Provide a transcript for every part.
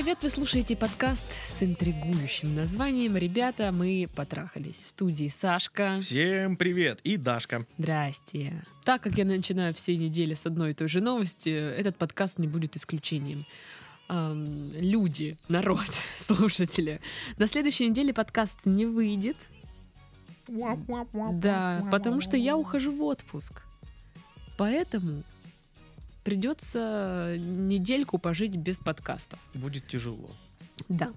привет! Вы слушаете подкаст с интригующим названием «Ребята, мы потрахались». В студии Сашка. Всем привет! И Дашка. Здрасте. Так как я начинаю все недели с одной и той же новости, этот подкаст не будет исключением. Ам, люди, народ, слушатели. На следующей неделе подкаст не выйдет. Да, потому что я ухожу в отпуск. Поэтому придется недельку пожить без подкастов. Будет тяжело. Да.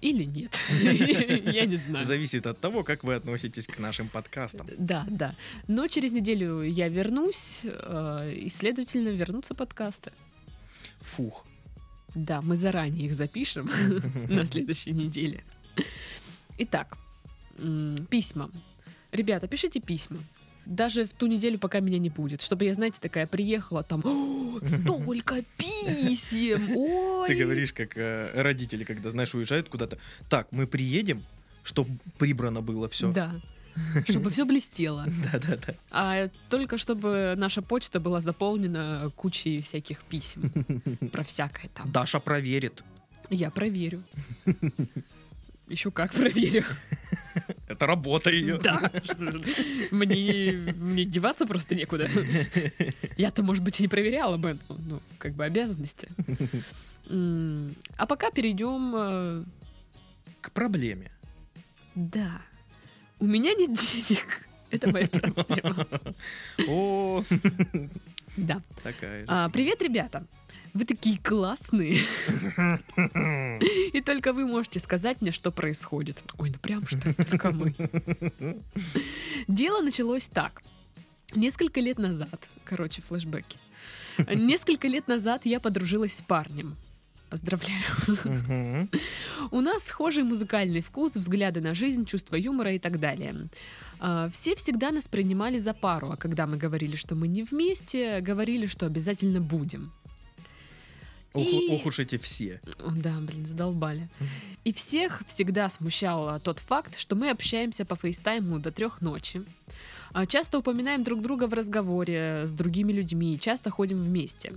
Или нет. Я не знаю. Зависит от того, как вы относитесь к нашим подкастам. Да, да. Но через неделю я вернусь, э, и, следовательно, вернутся подкасты. Фух. Да, мы заранее их запишем на следующей неделе. Итак, письма. Ребята, пишите письма. Даже в ту неделю, пока меня не будет. Чтобы я, знаете, такая приехала, там «О, столько писем! Ой! Ты говоришь, как э, родители, когда, знаешь, уезжают куда-то. Так, мы приедем, чтобы прибрано было все. Да. Чтобы все блестело. Да-да-да. А только чтобы наша почта была заполнена кучей всяких писем. Про всякое там. Даша проверит. Я проверю. Еще как проверю. Это работа ее. Да. Мне, мне деваться просто некуда. Я-то, может быть, и не проверяла бы. Ну, как бы обязанности. А пока перейдем... э, К проблеме. Да. У меня нет денег. Это моя проблема. О, Да. такая. А, привет, ребята. Вы такие классные. И только вы можете сказать мне, что происходит. Ой, ну прям что только мы. Дело началось так. Несколько лет назад, короче, флешбеки. Несколько лет назад я подружилась с парнем. Поздравляю. У нас схожий музыкальный вкус, взгляды на жизнь, чувство юмора и так далее. А, Все всегда нас принимали за пару, а когда мы говорили, что мы не вместе, говорили, что обязательно будем. И- ох уж эти все. Да, блин, задолбали. И всех всегда смущал а, тот факт, что мы общаемся по фейстайму до трех ночи. А, Часто упоминаем друг друга в разговоре с другими людьми, часто ходим вместе.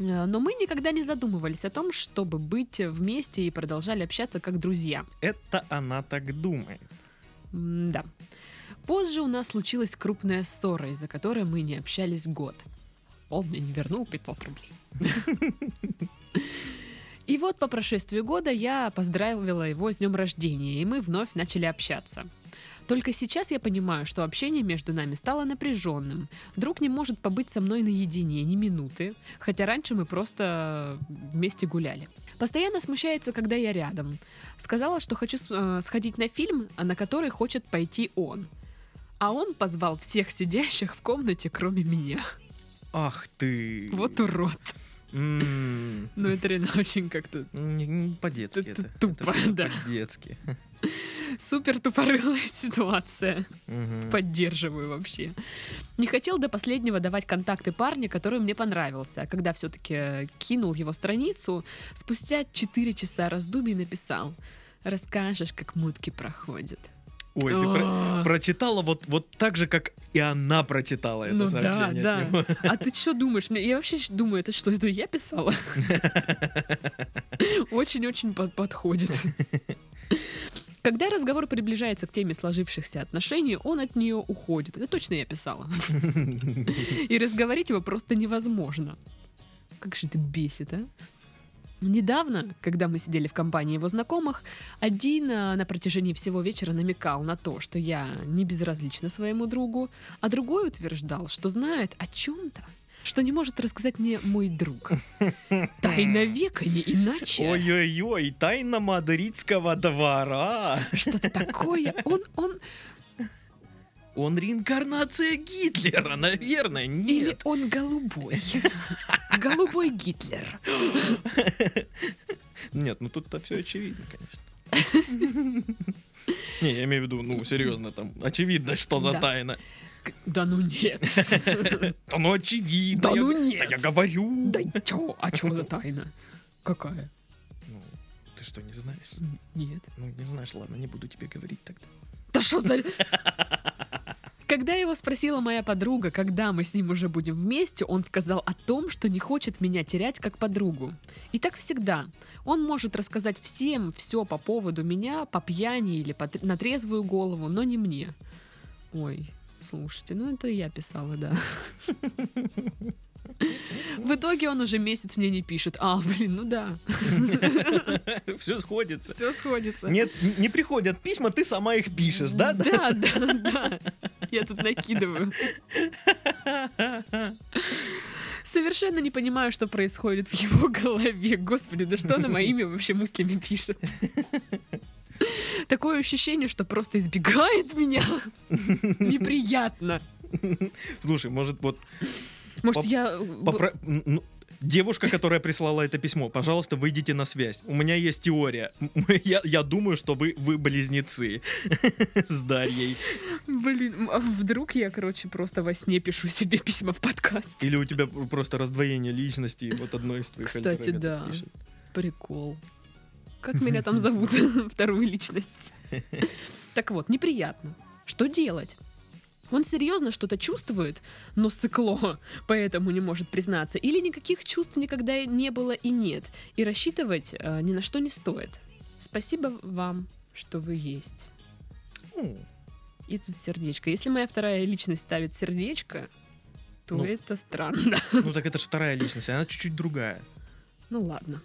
А, Но мы никогда не задумывались о том, чтобы быть вместе и продолжали общаться как друзья. Это она так думает. Да. Позже у нас случилась крупная ссора, из-за которой мы не общались год. Он мне не вернул 500 рублей. И вот по прошествию года я поздравила его с днем рождения, и мы вновь начали общаться. Только сейчас я понимаю, что общение между нами стало напряженным. Друг не может побыть со мной наедине ни минуты, хотя раньше мы просто вместе гуляли. Постоянно смущается, когда я рядом. Сказала, что хочу э, сходить на фильм, на который хочет пойти он. А он позвал всех сидящих в комнате, кроме меня. Ах ты. Вот урод. М, Ну, это реально очень как-то не По-детски Это это. тупо, Это да. По-детски. супер тупорылая ситуация. Мгм. Поддерживаю вообще. Не хотел до последнего давать контакты парня, который мне понравился. А когда все-таки кинул его страницу, спустя 4 часа раздумий написал «Расскажешь, как мутки проходят». Ой, ты про- прочитала вот, вот так же, как и она прочитала это Ну да, сообщение. да. него. А ты что думаешь? Я вообще думаю, это что, это я писала? Очень-очень под- подходит. Когда разговор приближается к теме сложившихся отношений, он от нее уходит. Это точно я писала. И разговорить его просто невозможно. Как же это бесит, а? Недавно, когда мы сидели в компании его знакомых, один а, на протяжении всего вечера намекал на то, что я не безразлична своему другу, а другой утверждал, что знает о чем-то, что не может рассказать мне мой друг. Тайна века, не иначе. Ой-ой-ой, тайна мадридского двора. Что-то такое. Он, он, Он реинкарнация Гитлера, наверное, или нет. он голубой. Голубой Гитлер. Нет, ну тут-то все очевидно, конечно. Не, я имею в виду, ну, серьезно, там, очевидно, что за Да. тайна. Да ну нет. Да ну очевидно. Да ну Да нет. я говорю. Да чё? А чё за тайна? Какая? Ну, ты что, не знаешь? Нет. Ну, не знаешь, ладно, не буду тебе говорить тогда. Да что за... Когда его спросила моя подруга, когда мы с ним уже будем вместе, он сказал о том, что не хочет меня терять как подругу. И так всегда. Он может рассказать всем все по поводу меня, по пьяни или по на трезвую голову, но не мне. Ой, слушайте, ну это я писала, да. В итоге он уже месяц мне не пишет. А, блин, ну да, Все сходится. все сходится. Нет, не приходят письма, ты сама их пишешь, да? Да, да, да. Я тут накидываю. Совершенно не понимаю, что происходит в его голове. Господи, да что на моими вообще мыслями пишет? Такое ощущение, что просто избегает меня. Неприятно. Слушай, может, вот Может, я... Девушка, которая прислала это письмо, пожалуйста, выйдите на связь. У меня есть теория. Я, я думаю, что вы, вы близнецы с Дарьей. Блин, а вдруг я, короче, просто во сне пишу себе письма в подкаст. Или у тебя просто раздвоение личности, вот одной из твоих Кстати, да. пишет. Прикол. Как меня там зовут? Вторую личность. Так вот, неприятно. Что делать? Он серьезно что-то чувствует, но сыкло, поэтому не может признаться. Или никаких чувств никогда не было и нет. И рассчитывать э, ни на что не стоит. Спасибо вам, что вы есть. И тут сердечко. Если моя вторая личность ставит сердечко, то Ну. это странно. Ну так это же вторая личность, она чуть-чуть другая. Ну ладно.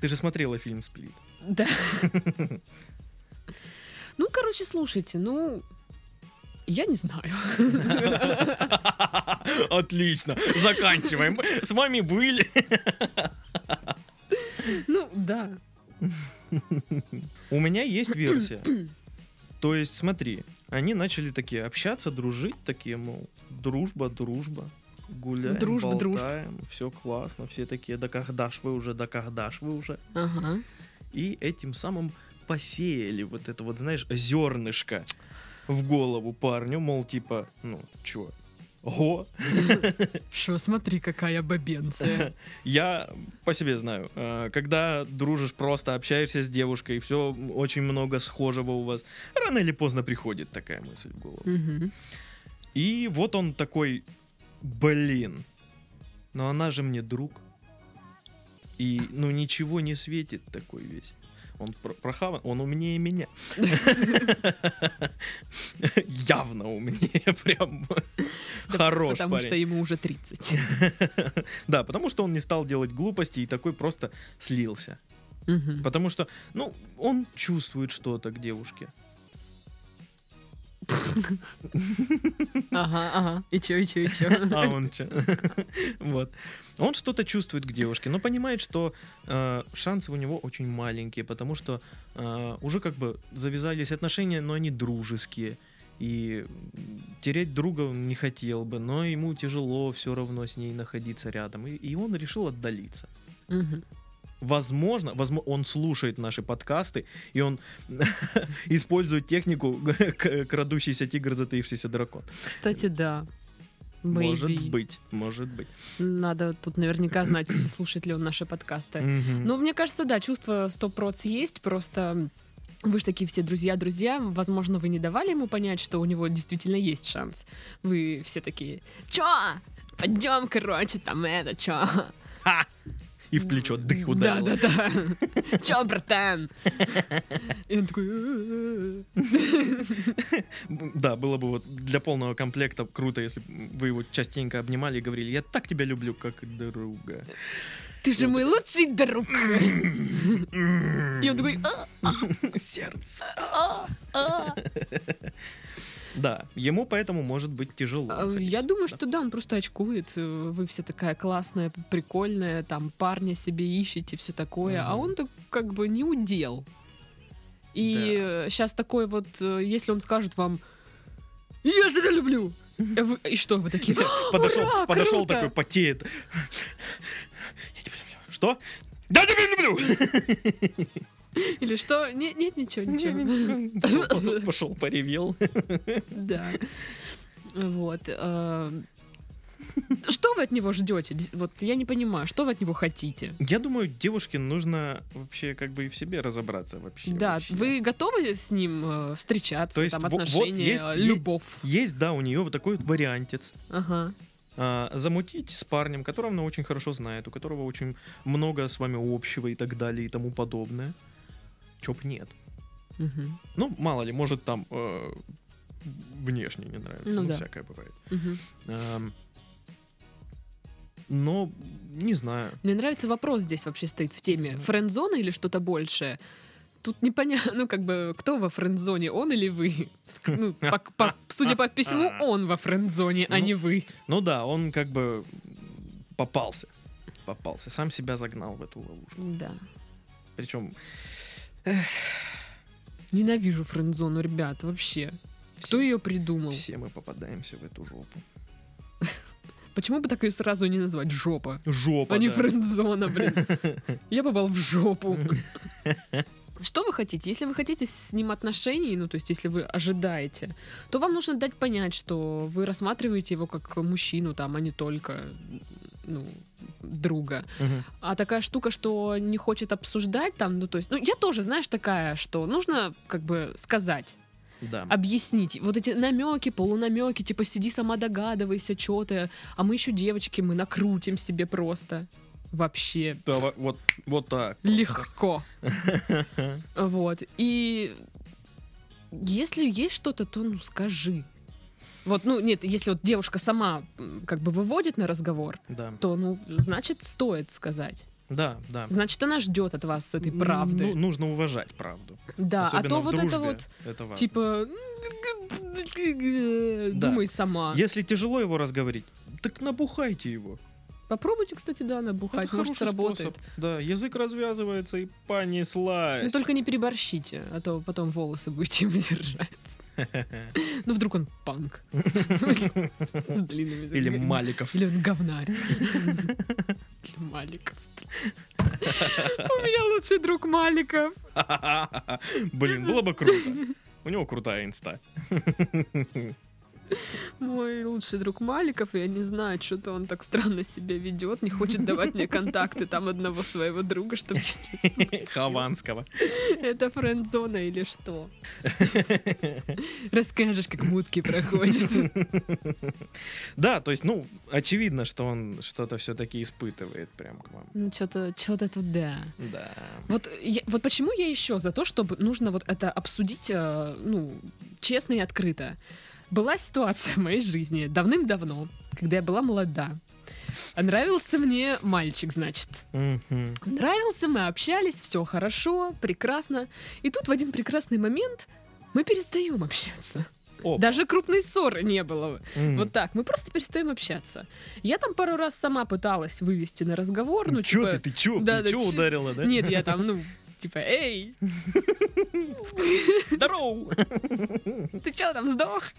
Ты же смотрела фильм «Сплит». Да. Ну, короче, слушайте, ну, я не знаю. Отлично, заканчиваем. С вами были. Ну, да. У меня есть версия. То есть, смотри, они начали такие общаться, дружить, такие, мол, дружба, дружба. Гуляем, Дружба, дружба. болтаем, все классно, все такие, да когда ж вы уже, да когда ж вы уже. Ага. И этим самым посеяли вот это вот, знаешь, зернышко в голову парню, мол, типа, ну, чё, го, Шо, смотри, какая бабенция. Я по себе знаю, э, когда дружишь, просто общаешься с девушкой, все очень много схожего у вас, рано или поздно приходит такая мысль в голову. Мгм. И вот он такой, блин, но она же мне друг. И, ну, ничего не светит такой весь. Он про- прохаван, он умнее меня. Явно умнее, прям хорош Потому что ему уже 30. Да, потому что он не стал делать глупости и такой просто слился. Потому что, ну, он чувствует что-то к девушке. Ага, ага. И чё, и чё, и чё. А он че? Вот. Он что-то чувствует к девушке, но понимает, что э, шансы у него очень маленькие, потому что э, уже как бы завязались отношения, но они дружеские. И терять друга он не хотел бы, но ему тяжело все равно с ней находиться рядом. И, и он решил отдалиться. Мгм. Возможно, возможно, он слушает наши подкасты, и он использует технику крадущийся тигр, затаившийся дракон. Кстати, да. Может Maybe. быть, может быть. Надо тут наверняка знать, слушает ли он наши подкасты. Мгм. Ну, мне кажется, да, чувство 100% есть, просто вы же такие все друзья-друзья, возможно, вы не давали ему понять, что у него действительно есть шанс. Вы все такие, чё? Пойдем, короче, там это, чё? Ха! И в плечо дых Да, ударило. да, да. Чё, братан? И он такой... Да, было бы вот для полного комплекта круто, если вы его частенько обнимали и говорили, я так тебя люблю, как друга. Ты же мой лучший друг. И он такой... «А, Сердце. а, а». Да, ему поэтому может быть тяжело. А, Я думаю, да. что да, он просто очкует. э, Вы все такая классная, прикольная, там парня себе ищете, все такое. А Мгм. он так как бы не удел. И сейчас такой вот, э, если он скажет вам, я тебя люблю. э, И что вы такие? подошел, Ура, подошел круто! такой, потеет. Я тебя люблю. Что? Да, тебя люблю! Или что? Нет, нет, ничего, ничего. Пошел, поревел. Да. Вот. э, Что вы от него ждете? Вот я не понимаю, что вы от него хотите? Я думаю, девушке нужно вообще как бы и в себе разобраться вообще. Да, вообще. вы готовы с ним э, встречаться, То есть там во- вот отношения, есть- любовь? Есть, да, у нее вот такой вот вариантец. Ага. а, замутить с парнем, которого она очень хорошо знает, у которого очень много с вами общего и так далее и тому подобное. Чоп нет. Мгм. Ну, мало ли, может там э, внешне не нравится. Ну Ну, да. всякое бывает. Мгм. Ам, но не знаю. Мне нравится вопрос здесь вообще стоит в теме. Френдзона или что-то большее? Тут непонятно, ну как бы, кто во френдзоне, он или вы? Ну, по- по- судя по письму, он во френдзоне, а Ну, не вы. Ну да, он как бы попался. Попался. Сам себя загнал в эту ловушку. Да. Причем Ненавижу френдзону, ребят, вообще. Кто все, ее придумал? все мы попадаемся в эту жопу. Почему бы так ее сразу не назвать жопа? Жопа, а не да. френдзона, блин. Я попал в жопу. Что вы хотите? Если вы хотите с ним отношений, ну, то есть, если вы ожидаете, то вам нужно дать понять, что вы рассматриваете его как мужчину, там, а не только, ну, друга. Мгм. А такая штука, что не хочет обсуждать там, ну, то есть, ну, я тоже, знаешь, такая, что нужно, как бы, сказать, Да. объяснить. Вот эти намеки, полунамеки, типа, сиди сама догадывайся, что ты, а мы еще девочки, мы накрутим себе просто. Вообще Да, во- вот, вот так. легко. Вот. И если есть что-то, то ну скажи. Вот, ну нет, если вот девушка сама как бы выводит на разговор, Да. то, ну, значит, стоит сказать. Да, да. Значит, она ждет от вас этой правды. Ну, нужно уважать правду. да, Особенно а то вот это вот, Это важно. типа, Да. думай сама. Если тяжело его разговорить, так набухайте его. Попробуйте, кстати, да, набухать, Это может, сработает. способ. Да, язык развязывается и понеслась. Ну, только не переборщите, а то потом волосы будете ему держать. Ну, вдруг он панк. С длинными Или Маликов. Или он говнарь. Или Маликов. У меня лучший друг Маликов. Блин, было бы круто. У него крутая инста. Мой лучший друг Маликов, и я не знаю, что-то он так странно себя ведет, не хочет давать мне контакты там одного своего друга, чтобы Хованского. это френд-зона или что. Расскажешь, как мутки проходят. Да, то есть, ну, очевидно, что он что-то все-таки испытывает прям к вам. Ну, что-то что-то туда. Да. Вот, я- вот почему я еще за то, чтобы нужно вот это обсудить, э, ну, честно и открыто. Была ситуация в моей жизни давным-давно, когда я была молода. А Нравился мне мальчик, значит. Нравился, мы общались, все хорошо, прекрасно. И тут в один прекрасный момент мы перестаем общаться. Опа. Даже крупной ссоры не было. Мгм. Вот так, мы просто перестаем общаться. Я там пару раз сама пыталась вывести на разговор, ну, чё типа, ты, ты чё? да, ты да, чё- ударила, да? нет, я там, ну, типа, эй, Здорово! ты чё там сдох?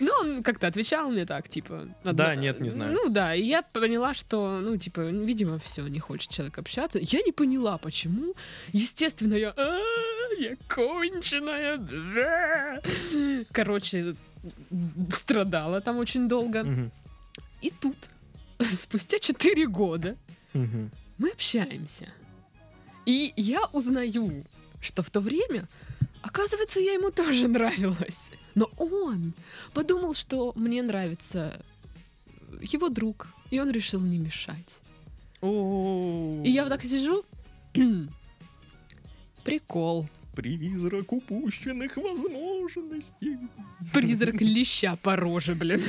Ну, он как-то отвечал мне так, типа... Да, нет, не знаю. Ну да, и я поняла, что, ну, типа, видимо, все, не хочет человек общаться. Я не поняла, почему. Естественно, я... «А, Я конченая. да». Короче, страдала там очень долго. И тут, спустя 4 года, мы общаемся. И я узнаю, что в то время, оказывается, я ему тоже нравилась. Но он подумал, что мне нравится его друг, и он решил не мешать. О, И я вот так сижу. Прикол. Призрак упущенных возможностей. Призрак леща по роже, блин.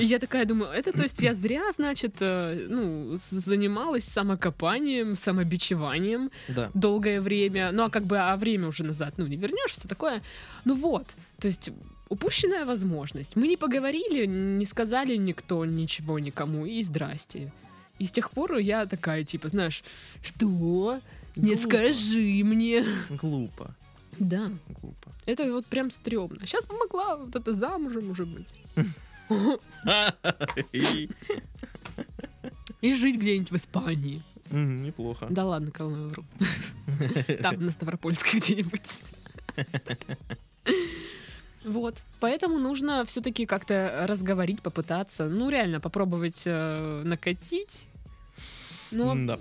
И я такая думаю, это то есть я зря, значит, э, ну, занималась самокопанием, самобичеванием. Да. долгое время. Ну, а как бы, а время уже назад, ну, не вернешь, все такое. Ну вот, то есть упущенная возможность. Мы не поговорили, не сказали никто ничего никому, и здрасте. И с тех пор я такая, типа, знаешь, что? Нет, скажи мне. Глупо. Да, Глупо. это вот прям стрёмно. Сейчас помогла вот это замужем уже быть. И- жить где-нибудь в Испании. Неплохо. Да ладно, кого я вру. Там, на Ставропольской где-нибудь. Вот. Поэтому нужно все-таки как-то разговорить, попытаться. Ну, реально, попробовать э, накатить. Но, Да.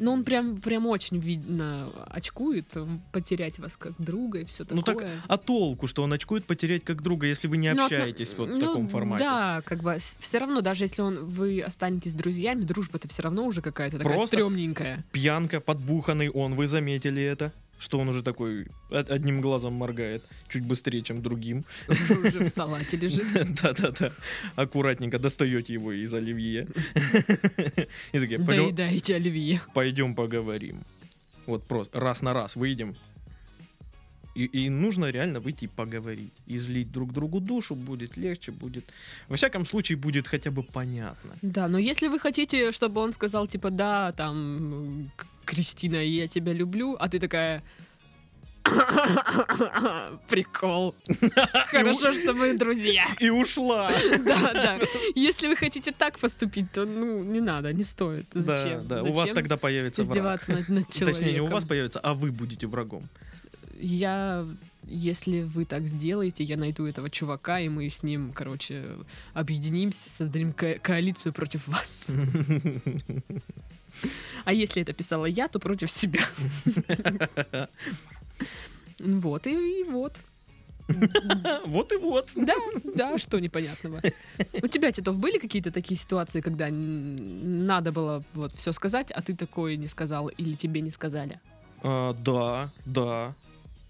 Но он прям, прям очень видно очкует, потерять вас как друга и все Ну такое. так, а толку, что он очкует потерять как друга, если вы не Ну, общаетесь вот в ну, таком формате? Да, как бы все равно, даже если он, вы останетесь друзьями, дружба-то все равно уже какая-то такая Просто- стрёмненькая. Пьянка, подбуханный он, вы заметили это? Что он уже такой од- одним глазом моргает, чуть быстрее, чем другим. Уже в салате лежит. Да-да-да. Аккуратненько достаете его из оливье. И такие, «Пойдем- Доедаете оливье. пойдем поговорим. Вот просто раз на раз выйдем. И, и нужно реально выйти и поговорить. Излить друг другу душу будет легче, будет... Во всяком случае, будет хотя бы понятно. Да, но если вы хотите, чтобы он сказал, типа, да, там, Кристина, я тебя люблю, а ты такая... Прикол. Хорошо, что мы друзья. И ушла! Да, да. Если вы хотите так поступить, то, ну, не надо, не стоит. Зачем? Да, да. У вас тогда появится враг. издеваться над, над человеком? Точнее, не у вас появится, а вы будете врагом. Я, если вы так сделаете, я найду этого чувака, и мы с ним, короче, объединимся, создадим ко- коалицию против вас. А если это писала я, то против себя. Вот и, и вот. Вот и вот. Да, да, что непонятного. У тебя, Титов, были какие-то такие ситуации, когда надо было вот все сказать, а ты такое не сказал или тебе не сказали? А, да, да,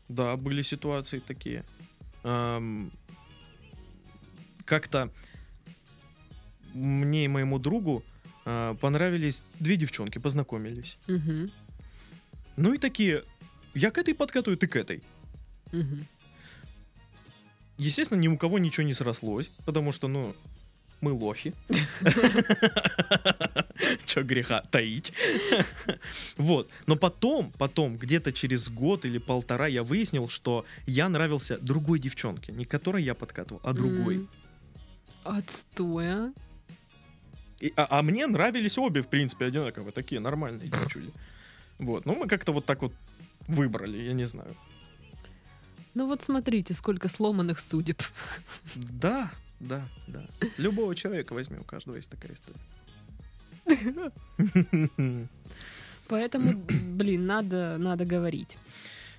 да, были ситуации такие. Как-то мне и моему другу а, понравились две девчонки, познакомились. Мгм, Ну и такие, я к этой подкатываю, ты к этой. мгм. Естественно, ни у кого ничего не срослось, потому что, ну, мы лохи. Че греха таить. Вот. Но потом, потом, где-то через год или полтора я выяснил, что я нравился другой девчонке. Не которой я подкатывал, а другой. М. А? И- а, а мне нравились обе, в принципе, одинаково. Такие нормальные девчули. Вот. Ну, мы как-то вот так вот выбрали, я не знаю. Ну вот смотрите, сколько сломанных судеб. Да, да, да. Любого человека возьми, у каждого есть такая история. Поэтому, блин, надо, надо говорить.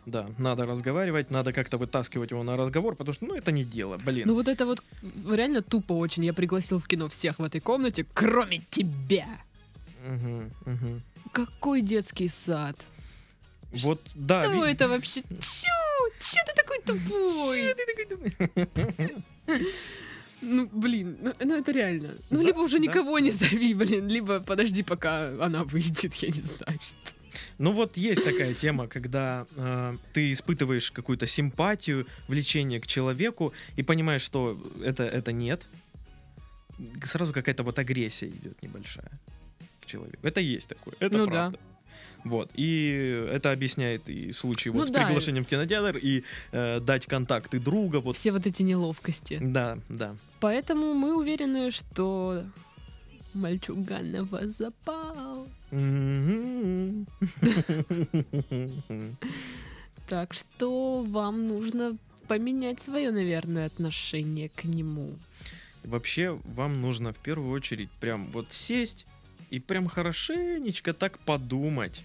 Да, надо разговаривать, надо как-то вытаскивать его на разговор, потому что, ну, это не дело, блин. Ну вот это вот реально тупо очень. Я пригласил в кино всех в этой комнате, кроме тебя. Мгм, мгм. Какой детский сад? Вот, да. Что это вообще? Чё? Чё ты такой тупой? Чё ты такой думаешь? Ну, блин, ну, ну это реально. Ну, Да, либо уже да. никого не зови, блин, либо подожди, пока она выйдет, я не знаю, что. Ну вот есть такая тема, когда э, ты испытываешь какую-то симпатию, влечение к человеку и понимаешь, что это, это нет. Сразу какая-то вот агрессия идет небольшая к человеку. Это есть такое, это Ну правда. Вот. И это объясняет и случай вот Ну с да. приглашением в кинотеатр, и э, дать контакты друга. Вот. Все вот эти неловкости. Да, да. Поэтому мы уверены, что мальчуган на вас запал. Так что вам нужно поменять свое, наверное, отношение к нему. Вообще, вам нужно в первую очередь прям вот сесть и прям хорошенечко так подумать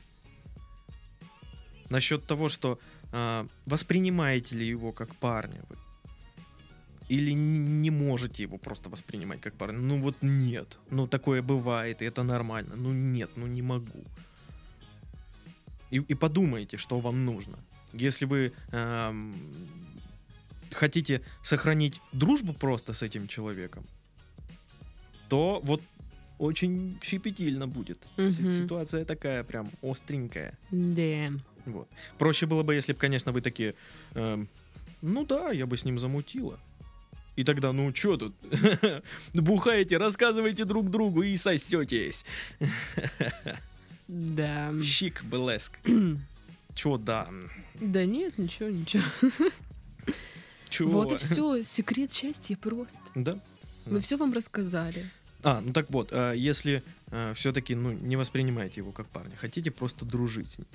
насчет того, что а, воспринимаете ли его как парня вы. Или не можете его просто воспринимать как парня. Ну вот нет. Ну такое бывает, и это нормально. Ну нет, ну не могу. И, и подумайте, что вам нужно. Если вы ам, хотите сохранить дружбу просто с этим человеком, то вот очень щепетильно будет. Мгм. Ситуация такая прям остренькая. Да. Вот. Проще было бы, если бы, конечно, вы такие, эм, ну да, я бы с ним замутила. И тогда, ну чё тут, бухаете, рассказываете друг другу и сосетесь. Да. Щик, блеск. Чё да? Да нет, ничего, ничего. Чё? Вот и все. Секрет счастья просто. Да. Мы все вам рассказали. А, ну так вот, а, если все-таки ну, не воспринимаете его как парня, хотите просто дружить с ним,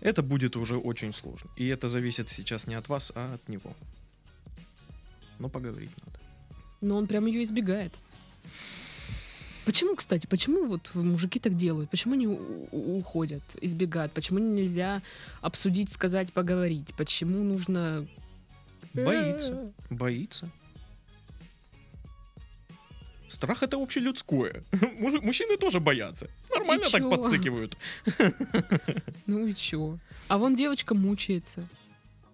это будет уже очень сложно. И это зависит сейчас не от вас, а от него. Но поговорить надо. Но он прям ее избегает. Почему, кстати, почему вот мужики так делают? Почему они уходят, избегают? Почему нельзя обсудить, сказать, поговорить? Почему нужно... Боится. Боится. Страх это общелюдское. Мужчины тоже боятся. Нормально так подсыкивают. Ну и чё? А вон девочка мучается.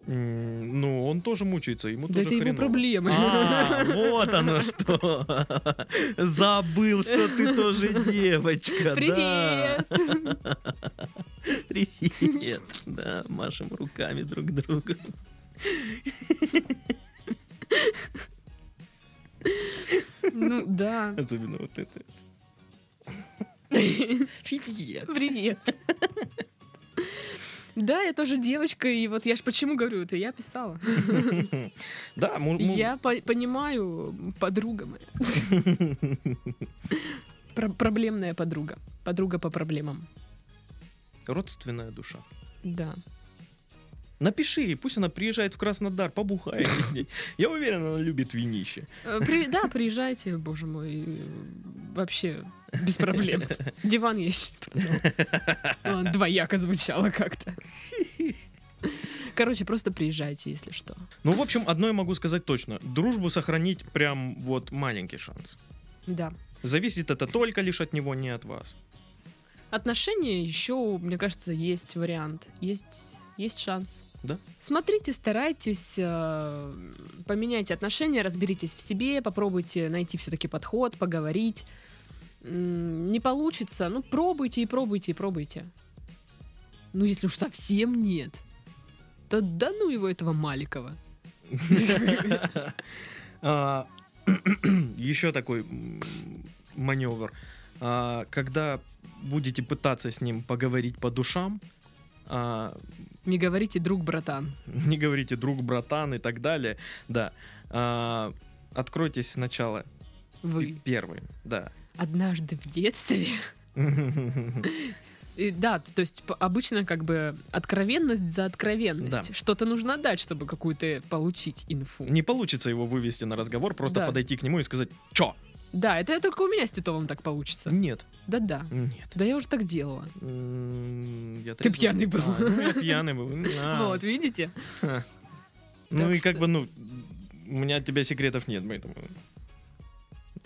Ну, он тоже мучается, ему Да тоже это его хреново. проблемы. А, вот оно что. Забыл, что ты тоже девочка. да. Привет! Привет. Да, машем руками друг другу. Ну да. Особенно вот это. Привет. Привет. Да, я тоже девочка, и вот я ж почему говорю, это я писала. Да, Я по- понимаю, подруга моя. Про- проблемная подруга. Подруга по проблемам. родственная душа. Да. Напиши ей, пусть она приезжает в Краснодар, побухаете с ней. Я уверен, она любит винище. Э, при- да, приезжайте, боже мой. э, Вообще, без проблем. Диван есть. Ладно, Двояко звучало как-то. Короче, просто приезжайте, если что. Ну, в общем, одно я могу сказать точно. Дружбу сохранить прям вот маленький шанс. Да. Зависит это только лишь от него, не от вас. Отношения еще, мне кажется, есть вариант. Есть, есть шанс. Да. Смотрите, старайтесь, э, поменяйте отношения, разберитесь в себе, попробуйте найти все-таки подход, поговорить. М, Не получится, ну пробуйте и пробуйте и пробуйте. Ну, если уж совсем нет, то да ну его этого Маликова. А, Еще такой маневр. А, Когда будете пытаться с ним поговорить по душам, а, Не говорите друг, братан. не говорите друг, братан и так далее, да, а, откройтесь сначала Вы. первым, да. Однажды в детстве И да, то есть обычно как бы откровенность за откровенность. Да. Что-то нужно дать, чтобы какую-то получить инфу. Не получится его вывести на разговор, просто Да. подойти к нему и сказать «Чё?» Да, это только у меня с Титовым так получится. Нет, Да-да. нет. Да я уже так делала. Я Ты пьяный был. А, ну, я пьяный был. А. Вот, видите? Ну Так и как бы, ну, у меня от тебя секретов нет, поэтому...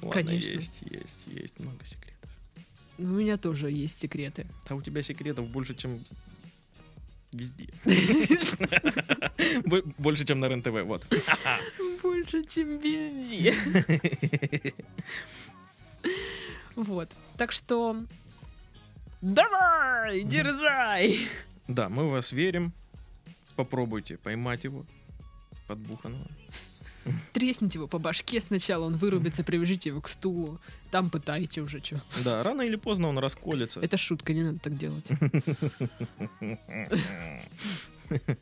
Ладно, Конечно. есть, есть, есть много секретов. У меня тоже есть секреты. А у тебя секретов больше, чем везде. Бо- Больше, чем на РЕН-ТВ, вот. Больше, чем везде. Вот. Так что... Давай, дерзай! Да, мы в вас верим. Попробуйте поймать его подбуханного. Тресните его по башке сначала, он вырубится, привяжите его к стулу. Там пытайте уже, что. Да, рано или поздно он расколется. Это шутка, не надо так делать.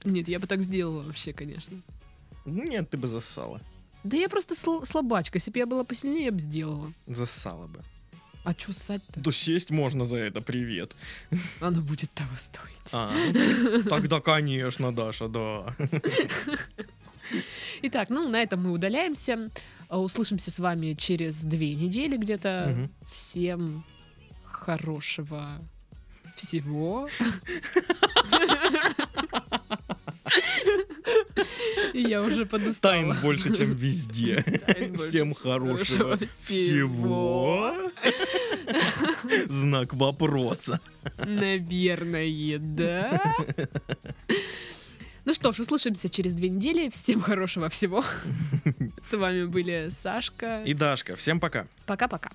Нет, я бы так сделала вообще, конечно. Нет, ты бы зассала. Да я просто сл- слабачка. Если бы я была посильнее, я бы сделала. Зассала бы. А что ссать-то? Да сесть можно за это, привет. Оно будет того стоить. А, ну, тогда, конечно, Даша, да. Итак, ну на этом мы удаляемся. А, Услышимся с вами через две недели где-то. Мгм. Всем хорошего всего. Я уже подустала. Тайн больше, чем везде. Всем хорошего всего. Знак вопроса. Наверное, да. Ну что ж, услышимся через две недели. Всем хорошего всего. С вами были Сашка. И Дашка, всем пока. Пока-пока.